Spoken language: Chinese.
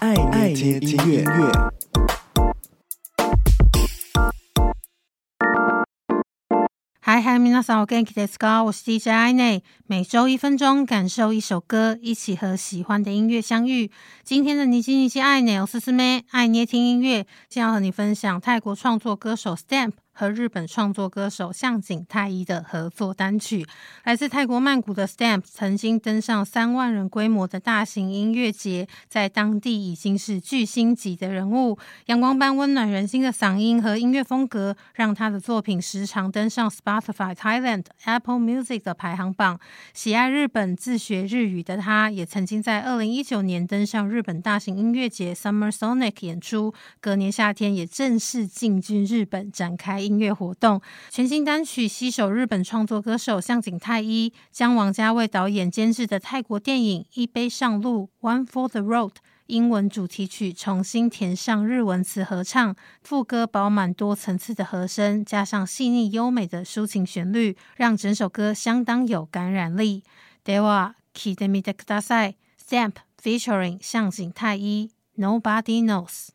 爱捏听音乐。嗨嗨，皆さんお元気ですか？我是 DJ 爱内，每周一分钟，感受一首歌，一起和喜欢的音乐相遇。今天的你叽你叽爱内，我是思妹，爱捏听音乐，将要和你分享泰国创作歌手 Stamp。 和日本创作歌手向井太一的合作单曲，来自泰国曼谷的 Stamp 曾经登上三万人规模的大型音乐节，在当地已经是巨星级的人物。阳光般温暖人心的嗓音和音乐风格，让他的作品时常登上 Spotify Thailand、Apple Music 的排行榜。喜爱日本、自学日语的他，也曾经在二零一九年登上日本大型音乐节 Summer Sonic 演出。隔年夏天，也正式进军日本，展开。音乐活动全新单曲携手日本创作歌手向井太一，将王家卫导演监制的泰国电影《一杯上路》（One for the Road） 英文主题曲重新填上日文词合唱，副歌饱满多层次的和声，加上细腻优美的抒情旋律，让整首歌相当有感染力。では闻いてみてください。Stamp featuring 向井太一，Nobody knows。